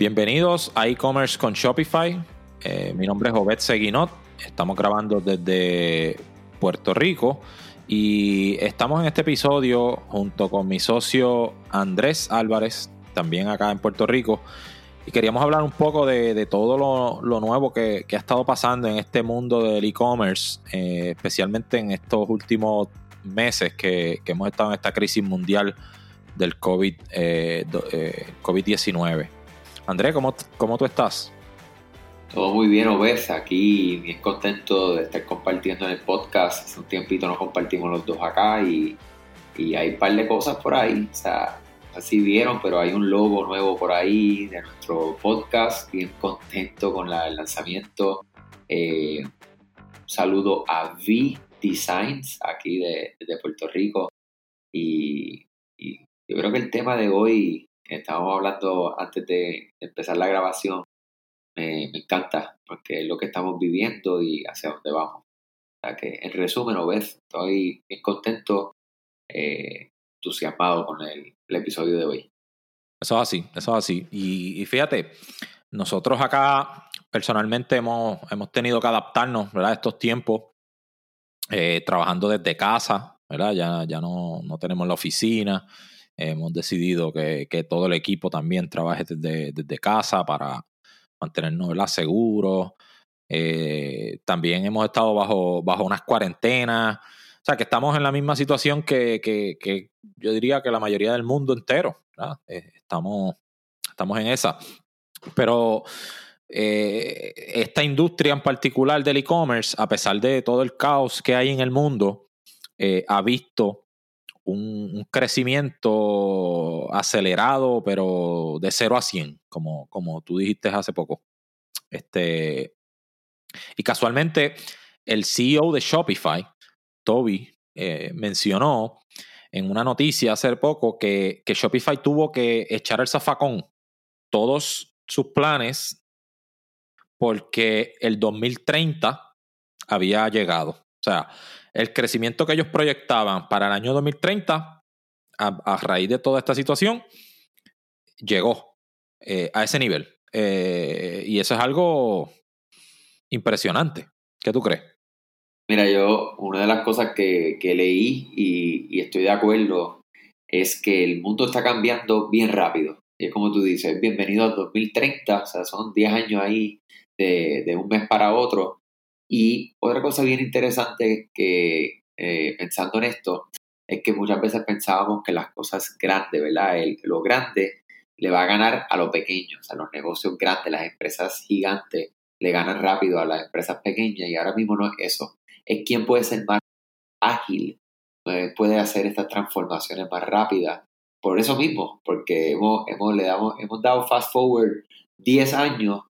Bienvenidos a e-commerce con Shopify. Eh, mi nombre es Obed Seguinot. Estamos grabando desde Puerto Rico y estamos en este episodio junto con mi socio Andrés Álvarez, también acá en Puerto Rico. Y queríamos hablar un poco de, todo lo, nuevo que, ha estado pasando en este mundo del e-commerce, eh, especialmente en estos últimos meses que, hemos estado en esta crisis mundial del COVID, eh, eh, COVID-19. Andrés, ¿cómo, ¿cómo tú estás? Todo muy bien, Obes. Aquí bien contento de estar compartiendo en el podcast. Hace un tiempito nos compartimos los dos acá y, hay un par de cosas por ahí. O sea, así vieron, pero hay un logo nuevo por ahí de nuestro podcast. Bien contento con el lanzamiento. Eh, un saludo a V Designs aquí de, Puerto Rico. Y, y, yo creo que el tema de hoy, estábamos hablando antes de empezar la grabación, me, encanta porque es lo que estamos viviendo y hacia dónde vamos. O que en resumen, lo ves, estoy bien contento, eh, entusiasmado con el, episodio de hoy. Eso es así, eso es así. Y, fíjate, nosotros acá personalmente hemos, hemos tenido que adaptarnos a estos tiempos, eh, trabajando desde casa, ¿verdad? Ya, ya no, no tenemos la oficina. Hemos decidido que, que, todo el equipo también trabaje desde, desde casa para, mantenernos seguros. Eh, también hemos estado bajo, bajo unas cuarentenas. O sea, que estamos en la misma situación que, que, yo diría que la mayoría del mundo entero. Eh, estamos, estamos en esa. Pero eh, esta industria en particular del e-commerce, a pesar de todo el caos que hay en el mundo, ha visto un, crecimiento acelerado, pero de 0 a 100, como, como tú dijiste hace poco. Este, y casualmente, el CEO de Shopify, Toby, eh, mencionó en una noticia hace poco que, que Shopify tuvo que echar el zafacón todos sus planes porque el 2030 había llegado. O sea, el crecimiento que ellos proyectaban para el año 2030, a, raíz de toda esta situación, llegó eh, a ese nivel. Eh, y eso es algo impresionante. ¿Qué tú crees? Mira, yo una de las cosas que, leí y, estoy de acuerdo es que el mundo está cambiando bien rápido. Y es como tú dices, bienvenido al 2030, o sea, son 10 años ahí de, de un mes para otro. Y otra cosa bien interesante que eh, pensando en esto es que muchas veces pensábamos que las cosas grandes, ¿verdad? El, lo grande le va a ganar a lo pequeño, o sea, los negocios grandes, las empresas gigantes le ganan rápido a las empresas pequeñas y ahora mismo no es eso, es quién puede ser más ágil, eh, puede hacer estas transformaciones más rápidas. Por eso mismo, porque hemos, hemos, le damos, hemos dado fast forward 10 años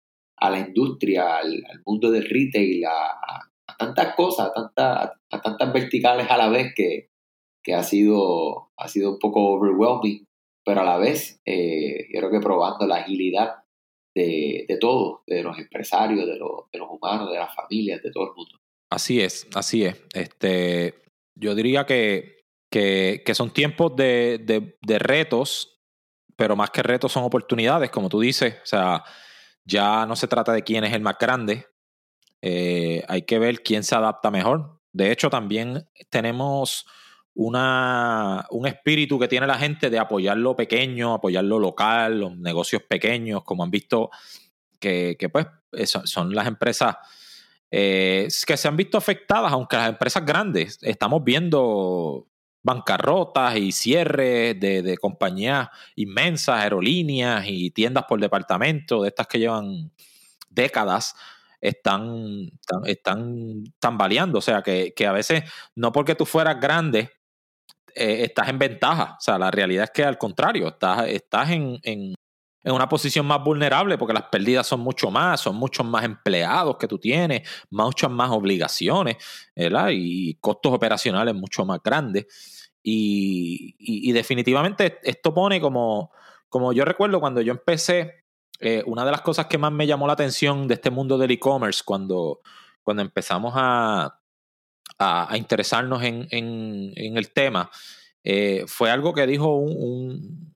a la industria, al, mundo del retail, a, tantas cosas, a, a, tantas verticales a la vez que, que, ha, sido, ha sido un poco overwhelming, pero a la vez eh, creo que probando la agilidad de, de todos, de los empresarios, de los, de los humanos, de las familias, de todo el mundo. Así es, así es. Este, yo diría que, que, que son tiempos de, de, de, retos, pero más que retos son oportunidades, como tú dices. O sea, ya no se trata de quién es el más grande, eh, hay que ver quién se adapta mejor. De hecho, también tenemos una, un espíritu que tiene la gente de apoyar lo pequeño, apoyar lo local, los negocios pequeños, como han visto que, pues son las empresas eh, que se han visto afectadas, aunque las empresas grandes, estamos viendo bancarrotas y cierres de, compañías inmensas, aerolíneas y tiendas por departamento, de estas que llevan décadas, están, están, tambaleando. O sea, que, a veces no porque tú fueras grande, eh, estás en ventaja. O sea, la realidad es que al contrario, estás, estás en, en, en, una posición más vulnerable porque las pérdidas son mucho más, son muchos más empleados que tú tienes, muchas más obligaciones, ¿verdad? Y costos operacionales mucho más grandes. Y, definitivamente esto pone como, como yo recuerdo cuando yo empecé, eh, una de las cosas que más me llamó la atención de este mundo del e-commerce, cuando, cuando empezamos a, a, interesarnos en, en, el tema, eh, fue algo que dijo un, un,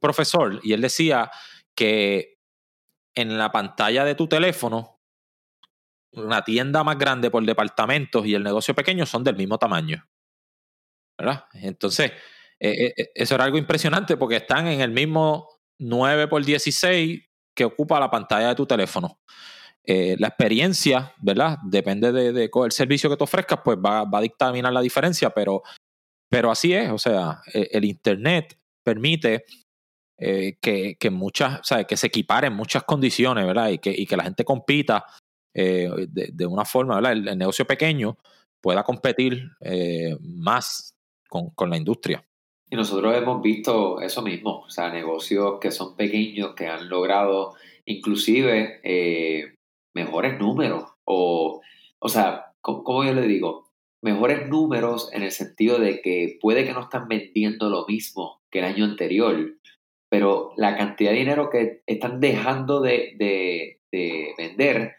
profesor y él decía que en la pantalla de tu teléfono, una tienda más grande por departamentos y el negocio pequeño son del mismo tamaño. ¿Verdad? Entonces, eh, eh, eso era algo impresionante porque están en el mismo 9 por 16 que ocupa la pantalla de tu teléfono. Eh, la experiencia, ¿verdad? Depende de, el servicio que tú ofrezcas, pues va, va, a dictaminar la diferencia, pero, pero así es, o sea, el, el Internet permite eh, que, que, muchas, sea, que se equiparen muchas condiciones, ¿verdad? Y que, y que la gente compita eh, de, de, una forma. El, negocio pequeño pueda competir eh, más con, con la industria. Y nosotros hemos visto eso mismo, o sea, negocios que son pequeños, que han logrado inclusive mejores números, o, o sea, como yo le digo, mejores números en el sentido de que puede que no están vendiendo lo mismo que el año anterior, pero la cantidad de dinero que están dejando de, de, de vender,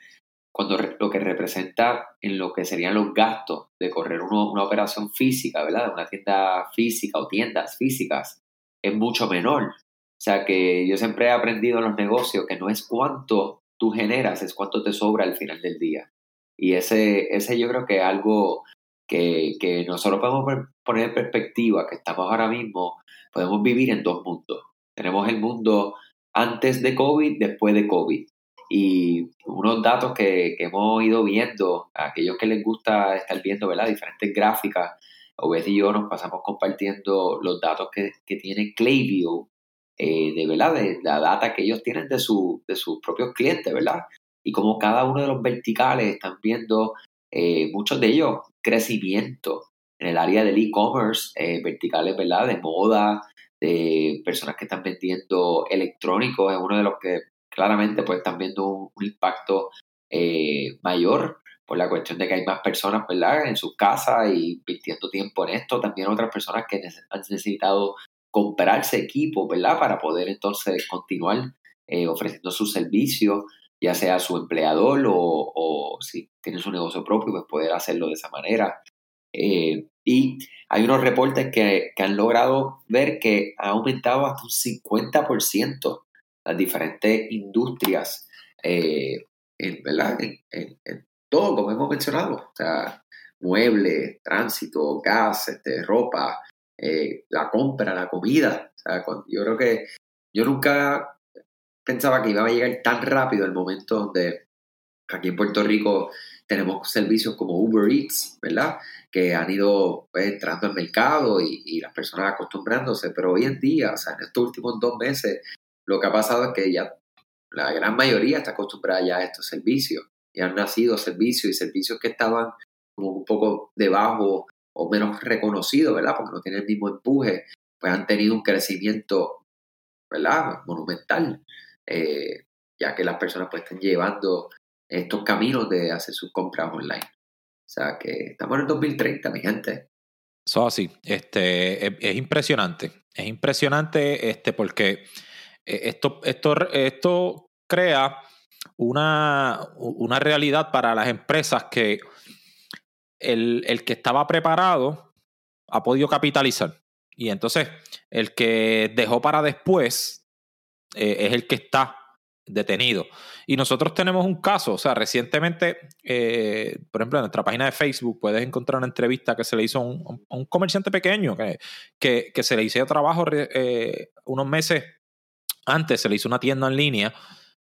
cuando lo que representa en lo que serían los gastos de correr uno, una operación física, ¿verdad? Una tienda física o tiendas físicas, es mucho menor. O sea que yo siempre he aprendido en los negocios que no es cuánto tú generas, es cuánto te sobra al final del día. Y ese, ese yo creo que es algo que, que nosotros podemos poner en perspectiva, que estamos ahora mismo, podemos vivir en dos mundos. Tenemos el mundo antes de COVID, después de COVID. Y unos datos que, que hemos ido viendo, a aquellos que les gusta estar viendo ¿verdad? diferentes gráficas, Obed y yo nos pasamos compartiendo los datos que, que tiene Klaviyo, eh, de, ¿verdad? de la data que ellos tienen de, su, de sus propios clientes, ¿verdad? Y como cada uno de los verticales están viendo, eh, muchos de ellos, crecimiento en el área del e-commerce, eh, verticales, ¿verdad? De moda, de personas que están vendiendo electrónicos, es uno de los que claramente pues están viendo un, impacto eh, mayor por la cuestión de que hay más personas, ¿verdad? En sus casas y invirtiendo tiempo en esto. También otras personas que han necesitado comprarse equipo, ¿verdad? Para poder entonces continuar eh, ofreciendo sus servicios, ya sea su empleador o, o, si tiene su negocio propio, pues poder hacerlo de esa manera. Eh, y hay unos reportes que, que, han logrado ver que ha aumentado hasta un 50% las diferentes industrias, eh, en, ¿verdad? En, en, todo, como hemos mencionado, muebles, tránsito, gas, este, ropa, eh, la compra, la comida. Yo creo que yo nunca pensaba que iba a llegar tan rápido el momento donde aquí en Puerto Rico tenemos servicios como Uber Eats, ¿verdad? Que han ido pues, entrando al mercado y, las personas acostumbrándose, pero hoy en día, o sea, en estos últimos dos meses, lo que ha pasado es que ya la gran mayoría está acostumbrada ya a estos servicios y han nacido servicios y servicios que estaban como un poco debajo o menos reconocidos, ¿verdad? Porque no tienen el mismo empuje, pues han tenido un crecimiento, ¿verdad? Monumental, eh, ya que las personas pues están llevando estos caminos de hacer sus compras online. O sea que estamos en el 2030, mi gente. Eso así, este, es, es, impresionante, es impresionante este, porque eh, esto, esto, esto crea una, una realidad para las empresas que el, el, que estaba preparado ha podido capitalizar. Y entonces el que dejó para después eh, es el que está detenido. Y nosotros tenemos un caso, o sea, recientemente, eh, por ejemplo, en nuestra página de Facebook puedes encontrar una entrevista que se le hizo a un, comerciante pequeño, que, que, que, se le hizo trabajo eh, unos meses antes, se le hizo una tienda en línea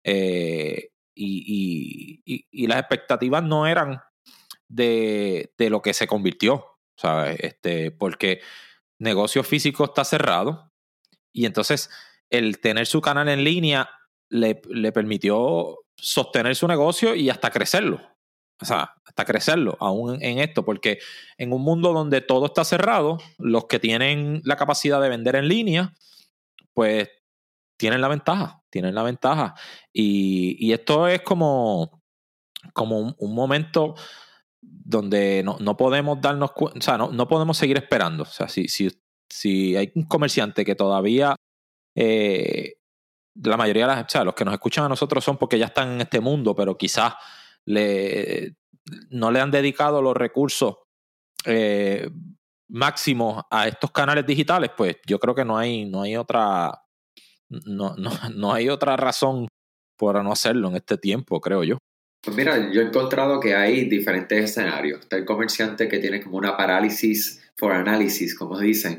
eh, y, y, y, las expectativas no eran de, de lo que se convirtió, ¿sabes? Este, porque negocio físico está cerrado y entonces el tener su canal en línea le, le, permitió sostener su negocio y hasta crecerlo. O sea, hasta crecerlo aún en esto, porque en un mundo donde todo está cerrado, los que tienen la capacidad de vender en línea, pues tienen la ventaja, tienen la ventaja. Y, y esto es como, como un, momento donde no, no, podemos darnos cuenta, o sea, no, no, podemos seguir esperando. O sea, si, si, si hay un comerciante que todavía, eh, la mayoría de las, o sea, los que nos escuchan a nosotros son porque ya están en este mundo, pero quizás le, no le han dedicado los recursos eh, máximos a estos canales digitales, pues yo creo que no hay, no hay otra, no, no, no hay otra razón por no hacerlo en este tiempo, creo yo. Pues mira, yo he encontrado que hay diferentes escenarios. Está el comerciante que tiene como una parálisis for analysis, como dicen,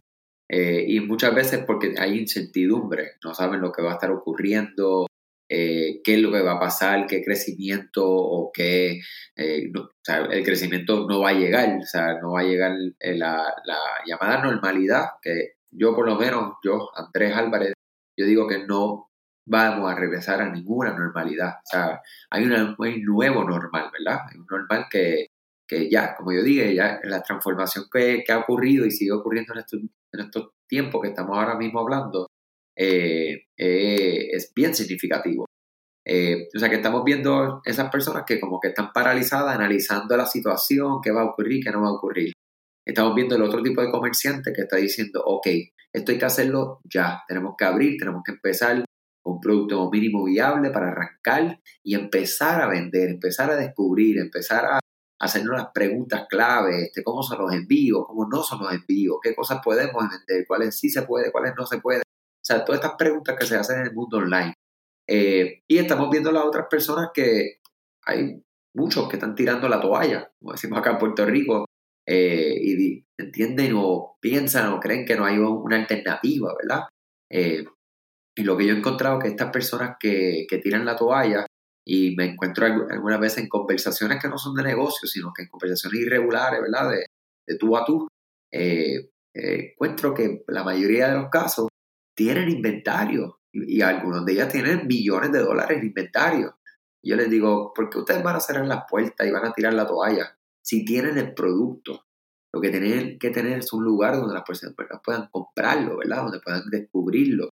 eh, y muchas veces porque hay incertidumbre, no saben lo que va a estar ocurriendo, eh, qué es lo que va a pasar, qué crecimiento o qué, eh, o sea, el crecimiento no va a llegar, o sea, no va a llegar la, la, llamada normalidad, que yo por lo menos, yo, Andrés Álvarez, yo digo que no vamos a regresar a ninguna normalidad, o sea, hay, una, un nuevo normal, ¿verdad? Hay un normal que, que ya, como yo dije, ya la transformación que, que ha ocurrido y sigue ocurriendo en estos, en estos tiempos que estamos ahora mismo hablando, eh, eh, es bien significativo. Eh, o sea que estamos viendo esas personas que como que están paralizadas analizando la situación, qué va a ocurrir, qué no va a ocurrir. Estamos viendo el otro tipo de comerciante que está diciendo, ok, esto hay que hacerlo ya, tenemos que abrir, tenemos que empezar un producto mínimo viable para arrancar y empezar a vender, empezar a descubrir, empezar a hacernos las preguntas clave, este, cómo son los envíos, cómo no son los envíos, qué cosas podemos vender, cuáles sí se puede, cuáles no se puede. O sea, todas estas preguntas que se hacen en el mundo online. Eh, y estamos viendo las otras personas que hay muchos que están tirando la toalla, como decimos acá en Puerto Rico, eh, y entienden o piensan o creen que no hay una alternativa, ¿verdad? Eh, y lo que yo he encontrado es que estas personas que, que tiran la toalla, y me encuentro algunas veces en conversaciones que no son de negocio, sino que en conversaciones irregulares, ¿verdad? De, de tú a tú, encuentro que la mayoría de los casos tienen inventario y, algunos de ellas tienen millones de dólares en inventario. yo les digo, ¿por qué ustedes van a cerrar las puertas y van a tirar la toalla? Si tienen el producto, lo que tienen que tener es un lugar donde las personas puedan comprarlo, ¿verdad? Donde puedan descubrirlo.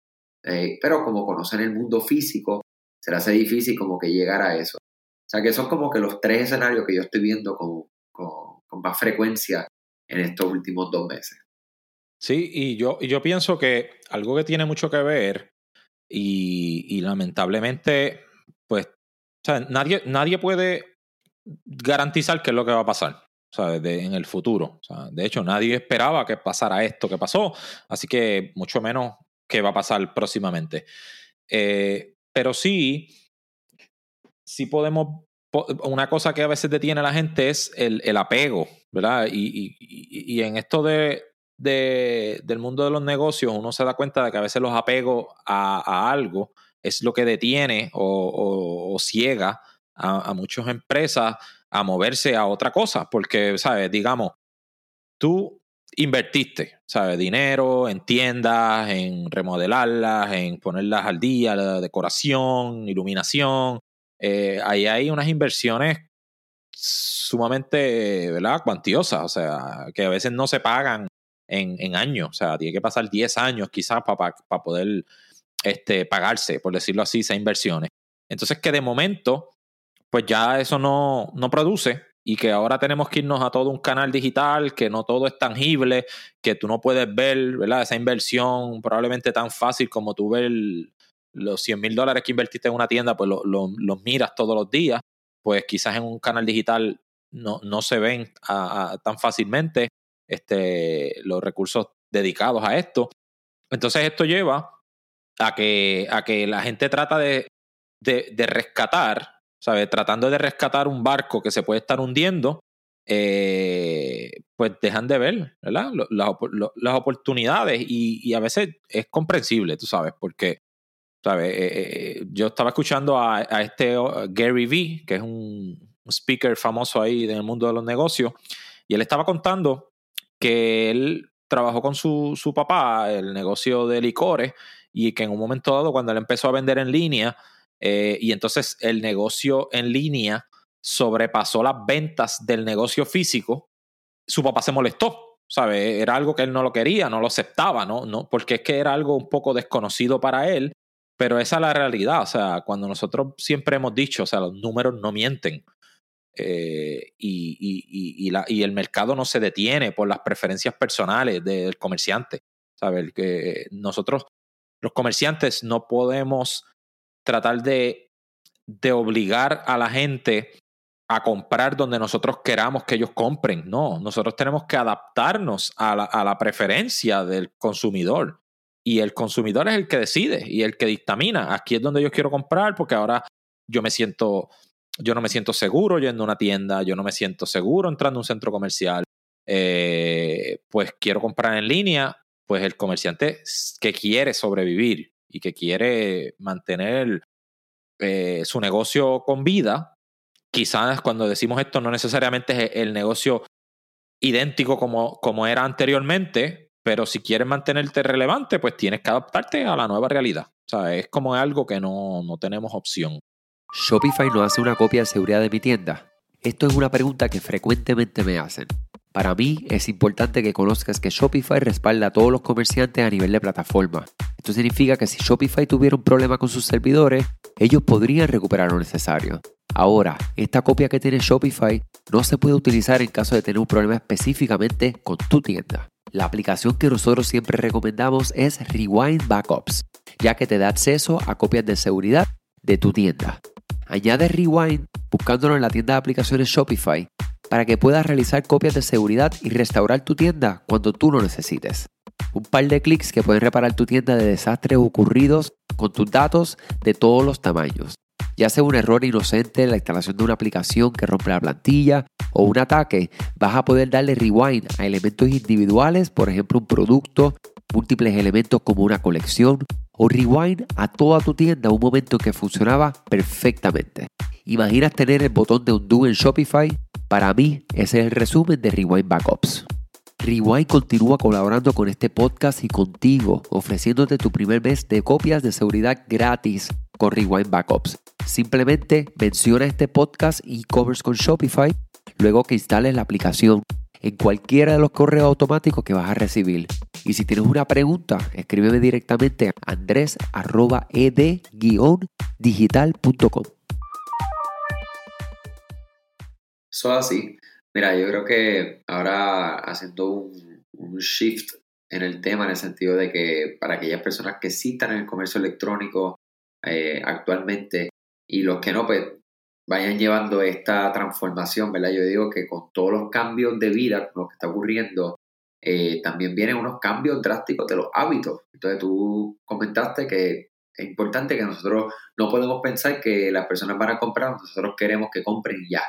Eh, pero como conocen el mundo físico, se les hace difícil como que llegar a eso. O sea que son como que los tres escenarios que yo estoy viendo con, con más frecuencia en estos últimos dos meses. Sí, y yo, yo pienso que algo que tiene mucho que ver y, lamentablemente, pues, nadie, nadie puede garantizar qué es lo que va a pasar. en el futuro. de hecho, nadie esperaba que pasara esto que pasó, así que mucho menos qué va a pasar próximamente. Eh, pero sí, sí podemos, una cosa que a veces detiene a la gente es el, el apego, ¿verdad? y, y, en esto de, de, del mundo de los negocios, uno se da cuenta de que a veces los apegos a, algo es lo que detiene o, ciega a, muchas empresas a moverse a otra cosa. Porque, ¿sabes? Digamos, tú invertiste, ¿sabes? Dinero en tiendas, en remodelarlas, en ponerlas al día, la decoración, iluminación. Eh, ahí hay unas inversiones sumamente, ¿verdad? Cuantiosas, o sea, que a veces no se pagan en, años. O sea, tiene que pasar 10 años quizás para poder este, pagarse, por decirlo así, esas inversiones. Entonces que de momento, pues ya eso no, no produce y que ahora tenemos que irnos a todo un canal digital, que no todo es tangible, que tú no puedes ver, ¿verdad? Esa inversión probablemente tan fácil como tú ver los 100 mil dólares que invertiste en una tienda, pues los miras todos los días, pues quizás en un canal digital no, no se ven tan fácilmente este, los recursos dedicados a esto. Entonces esto lleva a que, a que la gente trata de, de, rescatar, ¿sabes? Tratando de rescatar un barco que se puede estar hundiendo, eh, pues dejan de ver, ¿verdad? Las, oportunidades y, a veces es comprensible, tú sabes, porque, ¿sabes? Eh, eh, yo estaba escuchando a, a este Gary Vee, que es un speaker famoso ahí en el mundo de los negocios, y él estaba contando que él trabajó con su, su papá, el negocio de licores, y que en un momento dado, cuando él empezó a vender en línea, eh, y entonces el negocio en línea sobrepasó las ventas del negocio físico, su papá se molestó, ¿sabe? Era algo que él no lo quería, no lo aceptaba, ¿no? ¿no? Porque es que era algo un poco desconocido para él, pero esa es la realidad, o sea, cuando nosotros siempre hemos dicho, o sea, los números no mienten. Eh, y, y, el mercado no se detiene por las preferencias personales del comerciante. ¿sabes? Que nosotros, los comerciantes, no podemos tratar de, de obligar a la gente a comprar donde nosotros queramos que ellos compren. No, nosotros tenemos que adaptarnos a la, a la preferencia del consumidor. Y el consumidor es el que decide y el que dictamina. Aquí es donde yo quiero comprar porque ahora yo me siento, yo no me siento seguro yendo a una tienda, yo no me siento seguro entrando a un centro comercial, eh, pues quiero comprar en línea, pues el comerciante que quiere sobrevivir y que quiere mantener eh, su negocio con vida, quizás cuando decimos esto no necesariamente es el negocio idéntico como, como era anteriormente, pero si quieres mantenerte relevante, pues tienes que adaptarte a la nueva realidad. O sea, es como algo que no, no tenemos opción. ¿Shopify no hace una copia de seguridad de mi tienda? Esto es una pregunta que frecuentemente me hacen. Para mí es importante que conozcas que Shopify respalda a todos los comerciantes a nivel de plataforma. Esto significa que si Shopify tuviera un problema con sus servidores, ellos podrían recuperar lo necesario. Ahora, esta copia que tiene Shopify no se puede utilizar en caso de tener un problema específicamente con tu tienda. La aplicación que nosotros siempre recomendamos es Rewind Backups, ya que te da acceso a copias de seguridad de tu tienda. Añade Rewind buscándolo en la tienda de aplicaciones Shopify para que puedas realizar copias de seguridad y restaurar tu tienda cuando tú lo necesites. Un par de clics que pueden reparar tu tienda de desastres ocurridos con tus datos de todos los tamaños. Ya sea un error inocente en la instalación de una aplicación que rompe la plantilla o un ataque, vas a poder darle rewind a elementos individuales, por ejemplo un producto, múltiples elementos como una colección, o rewind a toda tu tienda un momento que funcionaba perfectamente. ¿Imaginas tener el botón de undo en Shopify? Para mí, ese es el resumen de Rewind Backups. Rewind continúa colaborando con este podcast y contigo, ofreciéndote tu primer mes de copias de seguridad gratis con Rewind Backups. Simplemente menciona este podcast y covers con Shopify luego que instales la aplicación en cualquiera de los correos automáticos que vas a recibir. Y si tienes una pregunta, escríbeme directamente a andres.ed-digital.com. Así. Mira, yo creo que ahora haciendo un, shift en el tema, en el sentido de que para aquellas personas que sí están en el comercio electrónico eh, actualmente y los que no, pues vayan llevando esta transformación, ¿verdad? Yo digo que con todos los cambios de vida, con lo que está ocurriendo, eh, también vienen unos cambios drásticos de los hábitos. Entonces tú comentaste que es importante que nosotros no podemos pensar que las personas van a comprar, nosotros queremos que compren ya.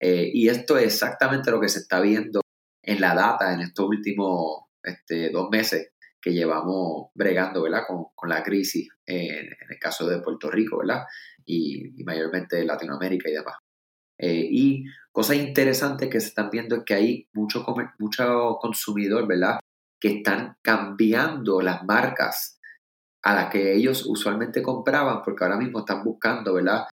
Eh, y esto es exactamente lo que se está viendo en la data en estos últimos este, dos meses que llevamos bregando ¿verdad? Con, la crisis en, el caso de Puerto Rico ¿verdad? Y, y mayormente Latinoamérica y demás. Eh, y cosas interesantes que se están viendo es que hay mucho, mucho consumidor ¿verdad? que están cambiando las marcas a las que ellos usualmente compraban porque ahora mismo están buscando ¿verdad?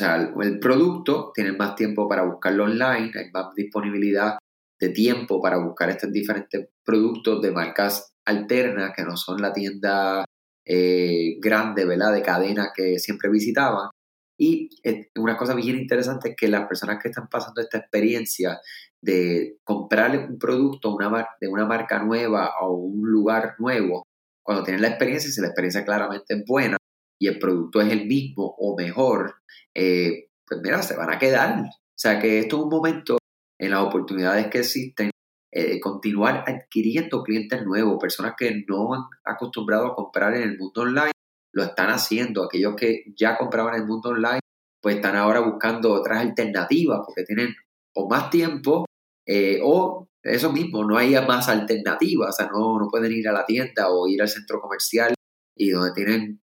Sea, el, producto, tienen más tiempo para buscarlo online, hay más disponibilidad de tiempo para buscar estos diferentes productos de marcas alternas que no son la tienda eh, grande, ¿verdad? De cadena que siempre visitaban. Y una cosa bien interesante es que las personas que están pasando esta experiencia de comprar un producto de una marca nueva o un lugar nuevo, cuando tienen la experiencia, si la experiencia claramente es buena y el producto es el mismo o mejor, eh, pues mira, se van a quedar. O sea que esto es un momento en las oportunidades que existen, eh, continuar adquiriendo clientes nuevos, personas que no han acostumbrado a comprar en el mundo online, lo están haciendo. Aquellos que ya compraban en el mundo online, pues están ahora buscando otras alternativas porque tienen o más tiempo eh, o eso mismo, no hay más alternativas, o sea, no, no pueden ir a la tienda o ir al centro comercial y donde tienen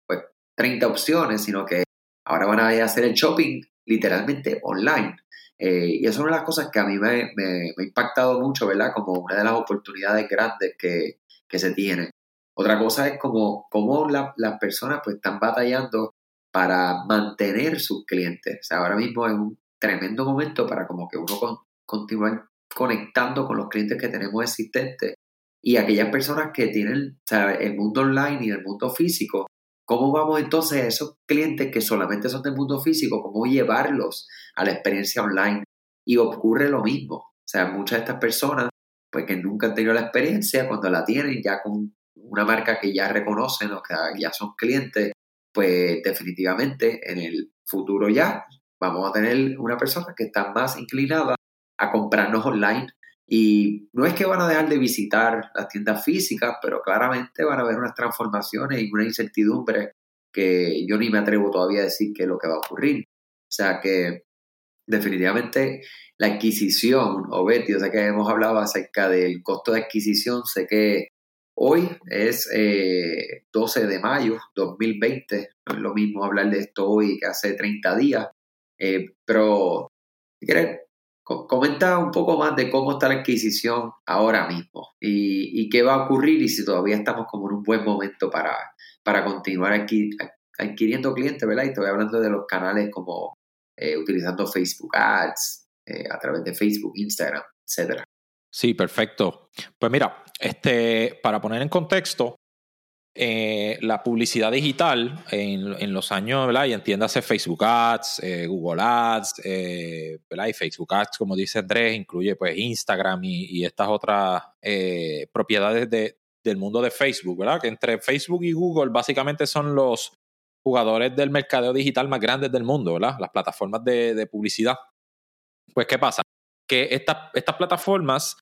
30 opciones, sino que Ahora van a hacer el shopping literalmente online. Eh, y eso es una de las cosas que a mí me, ha impactado mucho, ¿verdad? Como una de las oportunidades grandes que, se tiene. Otra cosa es como, las personas pues están batallando para mantener sus clientes. O sea, ahora mismo es un tremendo momento para como que uno con, continuar conectando con los clientes que tenemos existentes y aquellas personas que tienen sea, el mundo online y el mundo físico ¿Cómo vamos entonces a esos clientes que solamente son del mundo físico, cómo llevarlos a la experiencia online? Y ocurre lo mismo. O sea, muchas de estas personas, pues que nunca han tenido la experiencia, cuando la tienen ya con una marca que ya reconocen o que ya son clientes, pues definitivamente en el futuro ya vamos a tener una persona que está más inclinada a comprarnos online y no es que van a dejar de visitar las tiendas físicas, pero claramente van a haber unas transformaciones y una incertidumbre que yo ni me atrevo todavía a decir qué es lo que va a ocurrir. O sea que definitivamente la adquisición, o Betty, o sea que hemos hablado acerca del costo de adquisición, sé que hoy es 12 eh, de mayo 2020, no es lo mismo hablar de esto hoy que hace 30 días, eh, pero si quieres, comenta un poco más de cómo está la adquisición ahora mismo y, qué va a ocurrir y si todavía estamos como en un buen momento para, para continuar adquiriendo clientes, ¿verdad? Y estoy hablando de los canales como eh, utilizando Facebook Ads, eh, a través de Facebook, Instagram, etcétera. Sí, perfecto. Pues mira, este, para poner en contexto, eh, la publicidad digital en, los años, ¿verdad? Y entiéndase Facebook Ads, Google Ads, ¿verdad? Y Facebook Ads, como dice Andrés, incluye pues Instagram y, estas otras propiedades de, del mundo de Facebook, ¿verdad? Que entre Facebook y Google básicamente son los jugadores del mercadeo digital más grandes del mundo, ¿verdad? Las plataformas de, publicidad. Pues, ¿qué pasa? Que estas plataformas,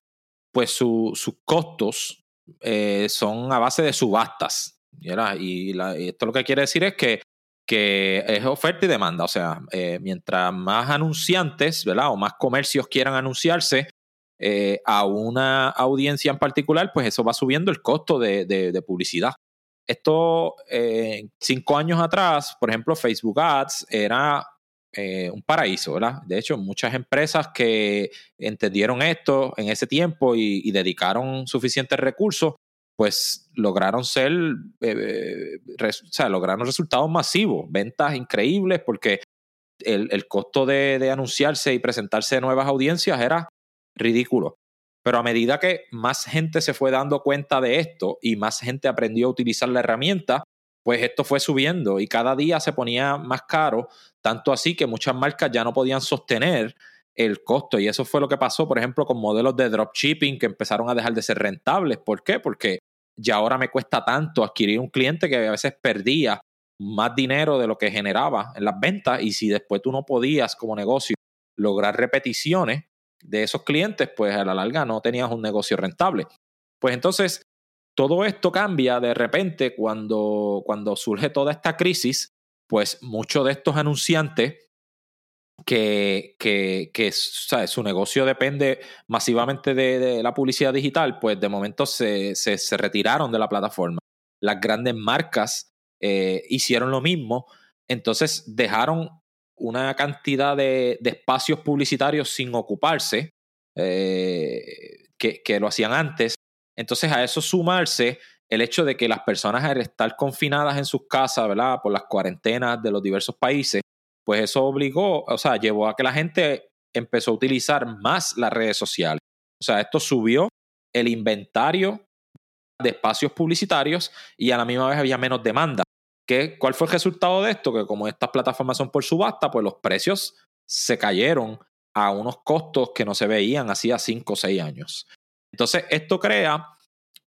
pues sus costos eh, son a base de subastas. Y, esto lo que quiere decir es que, que es oferta y demanda, o sea, eh, mientras más anunciantes, ¿verdad? O más comercios quieran anunciarse, eh, a una audiencia en particular, pues eso va subiendo el costo de publicidad. Esto, cinco años atrás, por ejemplo, Facebook Ads era eh, un paraíso, ¿verdad? De hecho, muchas empresas que entendieron esto en ese tiempo y, dedicaron suficientes recursos, pues lograron ser, eh, o sea, lograron resultados masivos, ventas increíbles, porque el, costo de, anunciarse y presentarse nuevas audiencias era ridículo. Pero a medida que más gente se fue dando cuenta de esto y más gente aprendió a utilizar la herramienta, pues esto fue subiendo y cada día se ponía más caro, tanto así que muchas marcas ya no podían sostener el costo y eso fue lo que pasó, por ejemplo, con modelos de dropshipping que empezaron a dejar de ser rentables. ¿Por qué? Porque ya ahora me cuesta tanto adquirir un cliente que a veces perdía más dinero de lo que generaba en las ventas y si después tú no podías como negocio lograr repeticiones, de esos clientes, pues a la larga no tenías un negocio rentable. Pues entonces, todo esto cambia de repente cuando, cuando surge toda esta crisis, pues muchos de estos anunciantes que, que, que su negocio depende masivamente de, la publicidad digital, pues de momento se, se, retiraron de la plataforma. Las grandes marcas eh, hicieron lo mismo, entonces dejaron una cantidad de, espacios publicitarios sin ocuparse, eh, que, lo hacían antes. Entonces a eso sumarse el hecho de que las personas al estar confinadas en sus casas, ¿verdad? Por las cuarentenas de los diversos países, pues eso obligó, o sea, llevó a que la gente empezó a utilizar más las redes sociales. O sea, esto subió el inventario de espacios publicitarios y a la misma vez había menos demanda. ¿Cuál fue el resultado de esto? Que como estas plataformas son por subasta, pues los precios se cayeron a unos costos que no se veían hacía 5 o 6 años. Entonces, esto crea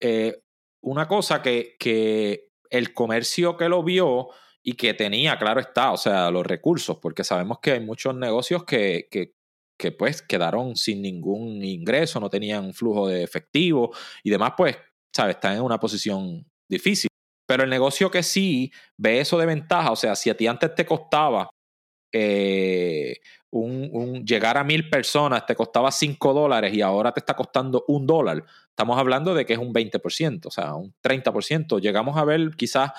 eh, una cosa que, que el comercio que lo vio y que tenía, claro está, o sea, los recursos, porque sabemos que hay muchos negocios que, que, que pues quedaron sin ningún ingreso, no tenían flujo de efectivo y demás, pues, ¿sabes? Están en una posición difícil. Pero el negocio que sí ve eso de ventaja, o sea, si a ti antes te costaba eh, un, llegar a mil personas, te costaba cinco dólares y ahora te está costando un dólar, estamos hablando de que es un 20%, o sea, un 30%. Llegamos a ver quizás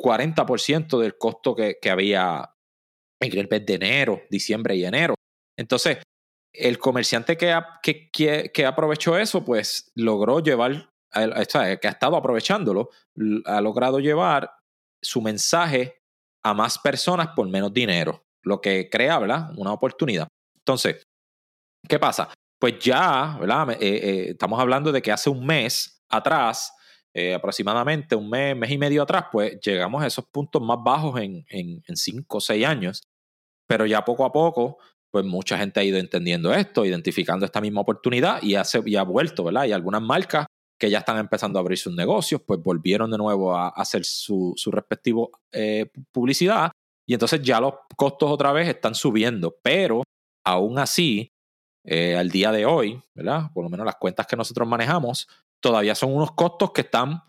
40% del costo que, había en el mes de enero, diciembre y enero. Entonces, el comerciante que, que, que aprovechó eso, pues logró llevar que ha estado aprovechándolo, ha logrado llevar su mensaje a más personas por menos dinero, lo que crea, ¿verdad? Una oportunidad. Entonces, ¿qué pasa? Pues ya, ¿verdad? Eh, eh, estamos hablando de que hace un mes atrás, eh, aproximadamente un mes, mes y medio atrás, pues llegamos a esos puntos más bajos en, cinco o seis años. Pero ya poco a poco, pues mucha gente ha ido entendiendo esto, identificando esta misma oportunidad y, hace, y ha vuelto, ¿verdad? Y algunas marcas que ya están empezando a abrir sus negocios, pues volvieron de nuevo a hacer su, su respectivo eh, publicidad y entonces ya los costos otra vez están subiendo, pero aún así, eh, al día de hoy, ¿verdad? Por lo menos las cuentas que nosotros manejamos, todavía son unos costos que están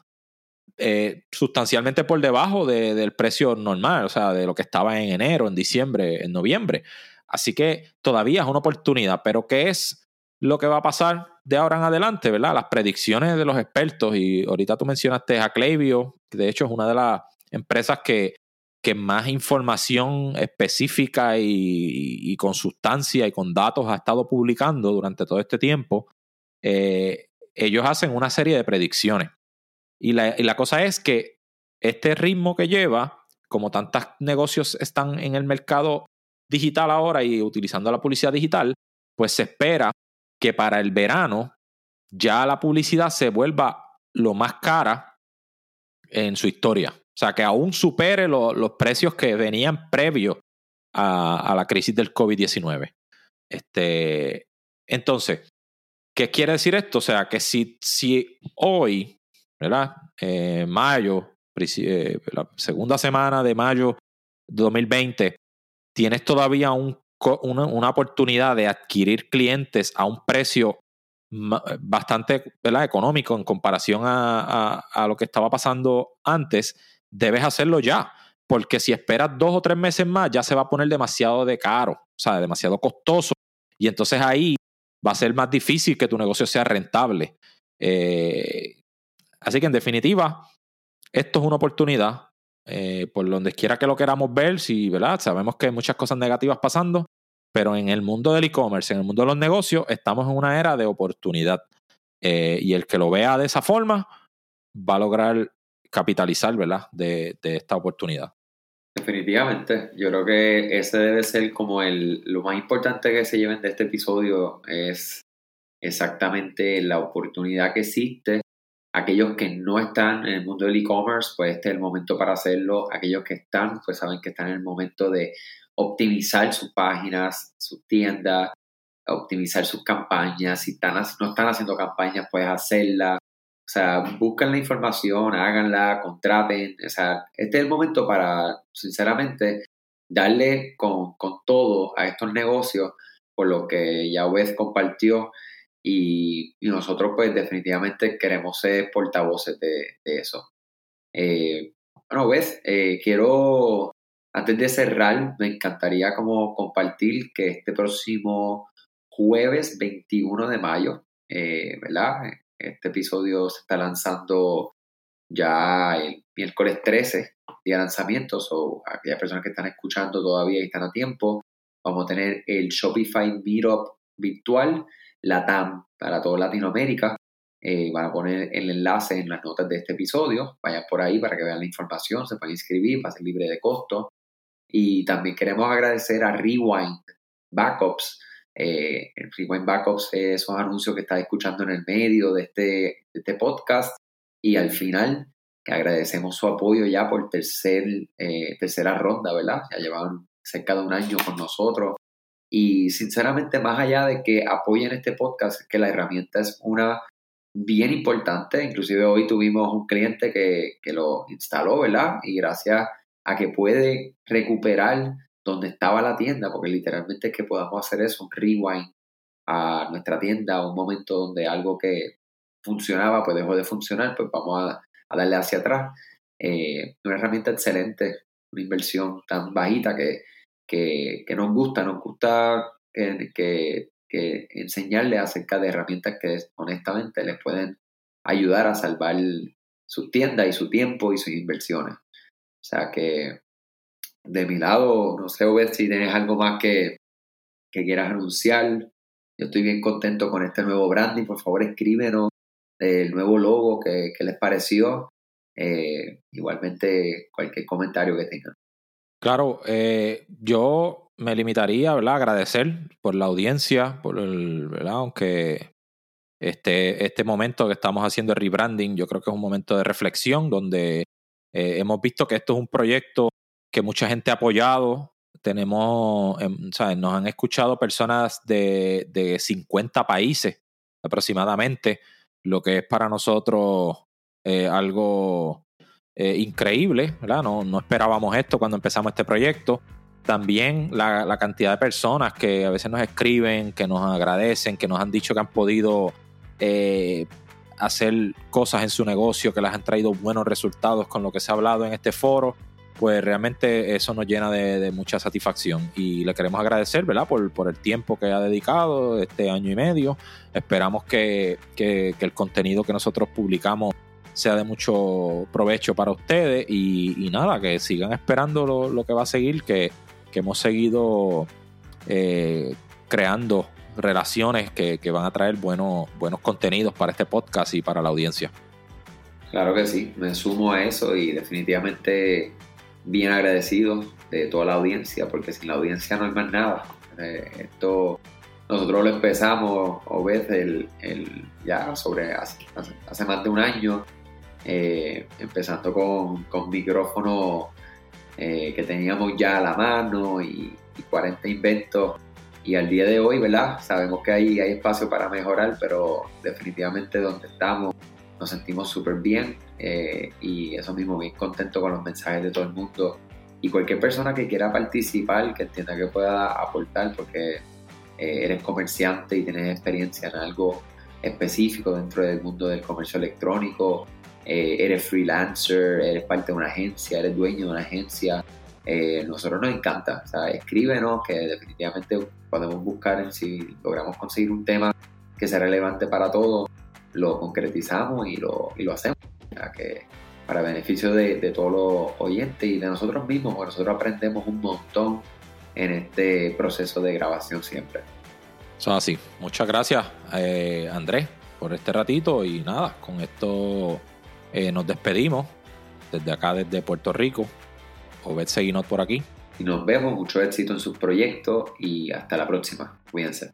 eh, sustancialmente por debajo del precio normal, o sea, de lo que estaba en enero, en diciembre, en noviembre. Así que todavía es una oportunidad, pero ¿qué es lo que va a pasar de ahora en adelante, verdad? Las predicciones de los expertos, y ahorita tú mencionaste a Clavio, que de hecho es una de las empresas que, que más información específica y, con sustancia y con datos ha estado publicando durante todo este tiempo. Eh, ellos hacen una serie de predicciones. Y la, cosa es que este ritmo que lleva, como tantos negocios están en el mercado digital ahora y utilizando la publicidad digital, pues se espera que para el verano ya la publicidad se vuelva lo más cara en su historia. O sea, que aún supere los precios que venían previo a, la crisis del COVID-19. Este, entonces, ¿qué quiere decir esto? O sea, que si, si hoy ¿verdad? Eh, mayo, eh, la segunda semana de mayo de 2020, tienes todavía un, una, oportunidad de adquirir clientes a un precio bastante ¿verdad? económico en comparación a, a, lo que estaba pasando antes, debes hacerlo ya. Porque si esperas dos o tres meses más, ya se va a poner demasiado de caro, o sea, demasiado costoso. Y entonces ahí va a ser más difícil que tu negocio sea rentable. Eh, Así que en definitiva, esto es una oportunidad. Eh, por donde quiera que lo queramos ver, si, ¿verdad? Sabemos que hay muchas cosas negativas pasando, pero en el mundo del e-commerce, en el mundo de los negocios, estamos en una era de oportunidad. Eh, y el que lo vea de esa forma va a lograr capitalizar, ¿verdad? De, de, esta oportunidad. Definitivamente, yo creo que ese debe ser como el, lo más importante que se lleven de este episodio es exactamente la oportunidad que existe Aquellos que no están en el mundo del e-commerce, pues este es el momento para hacerlo. Aquellos que están, pues saben que están en el momento de optimizar sus páginas, sus tiendas, optimizar sus campañas. Si están, no están haciendo campañas, pues hacerla. O sea, buscan la información, háganla, contraten. O sea, este es el momento para, sinceramente, darle con, con todo a estos negocios, por lo que Yahweh compartió y, nosotros pues definitivamente queremos ser portavoces de, eso. Eh, bueno, ves, eh, quiero, antes de cerrar, me encantaría como compartir que este próximo jueves 21 de mayo, eh, ¿verdad? Este episodio se está lanzando ya el miércoles 13, día de lanzamiento, o aquellas personas que están escuchando todavía y están a tiempo, vamos a tener el Shopify Meetup virtual LATAM para toda Latinoamérica. Eh, van a poner el enlace en las notas de este episodio. Vayan por ahí para que vean la información, se pueden inscribir, va a ser libre de costo. Y también queremos agradecer a Rewind Backups. Eh, Rewind Backups es un anuncio que estás escuchando en el medio de este, este podcast. Y al final, que agradecemos su apoyo ya por tercer, eh, tercera ronda, ¿verdad? Ya llevan cerca de un año con nosotros y sinceramente, más allá de que apoyen este podcast, que la herramienta es una bien importante. Inclusive hoy tuvimos un cliente que, que lo instaló, ¿verdad? Y gracias a que puede recuperar donde estaba la tienda, porque literalmente es que podamos hacer eso, un rewind a nuestra tienda, un momento donde algo que funcionaba pues dejó de funcionar, pues vamos a, darle hacia atrás. Eh, una herramienta excelente, una inversión tan bajita que que, nos gusta, nos gusta que, enseñarles acerca de herramientas que honestamente les pueden ayudar a salvar su tienda y su tiempo y sus inversiones. O sea que de mi lado, no sé, ver si tienes algo más que, que quieras anunciar. Yo estoy bien contento con este nuevo branding. Por favor, escríbenos el nuevo logo que, les pareció. Eh, igualmente, cualquier comentario que tengan. Claro, eh, yo me limitaría a agradecer por la audiencia, por el, ¿verdad? aunque este, este momento que estamos haciendo el rebranding, yo creo que es un momento de reflexión donde eh, hemos visto que esto es un proyecto que mucha gente ha apoyado. Tenemos, em, ¿sabes? nos han escuchado personas de, de 50 países aproximadamente, lo que es para nosotros eh, algo eh, increíble, ¿verdad? No, no esperábamos esto cuando empezamos este proyecto. También la, cantidad de personas que a veces nos escriben, que nos agradecen, que nos han dicho que han podido eh, hacer cosas en su negocio que les han traído buenos resultados con lo que se ha hablado en este foro, pues realmente eso nos llena de, mucha satisfacción y le queremos agradecer, ¿verdad? Por, el tiempo que ha dedicado este año y medio. Esperamos que, el contenido que nosotros publicamos sea de mucho provecho para ustedes y, nada, que sigan esperando lo, que va a seguir, que, hemos seguido eh, creando relaciones que, van a traer buenos contenidos para este podcast y para la audiencia. Claro que sí, me sumo a eso y definitivamente bien agradecido de toda la audiencia, porque sin la audiencia no hay más nada. Eh, esto nosotros lo empezamos, o ves, el, ya sobre hace, más de un año, eh, empezando con, con micrófono eh, que teníamos ya a la mano y, y 40 inventos y al día de hoy, ¿verdad? Sabemos que hay, hay espacio para mejorar, pero definitivamente donde estamos nos sentimos súper bien eh, y eso mismo, bien contento con los mensajes de todo el mundo y cualquier persona que quiera participar, que entienda que pueda aportar porque eh, eres comerciante y tienes experiencia en algo específico dentro del mundo del comercio electrónico, eh, eres freelancer, eres parte de una agencia, eres dueño de una agencia, eh, nosotros nos encanta. O sea, escríbenos que definitivamente podemos buscar si logramos conseguir un tema que sea relevante para todos, lo concretizamos y lo, y lo hacemos. que para beneficio de, de, todos los oyentes y de nosotros mismos, porque nosotros aprendemos un montón en este proceso de grabación siempre. Son así. Muchas gracias, eh, Andrés, por este ratito y nada, con esto eh, nos despedimos desde acá, desde Puerto Rico. Obed Seguinot por aquí. Y nos vemos, mucho éxito en sus proyectos y hasta la próxima. Cuídense.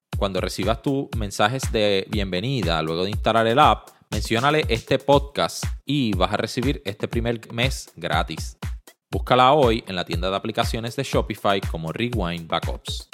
Cuando recibas tus mensajes de bienvenida luego de instalar el app, menciónale este podcast y vas a recibir este primer mes gratis. Búscala hoy en la tienda de aplicaciones de Shopify como Rewind Backups.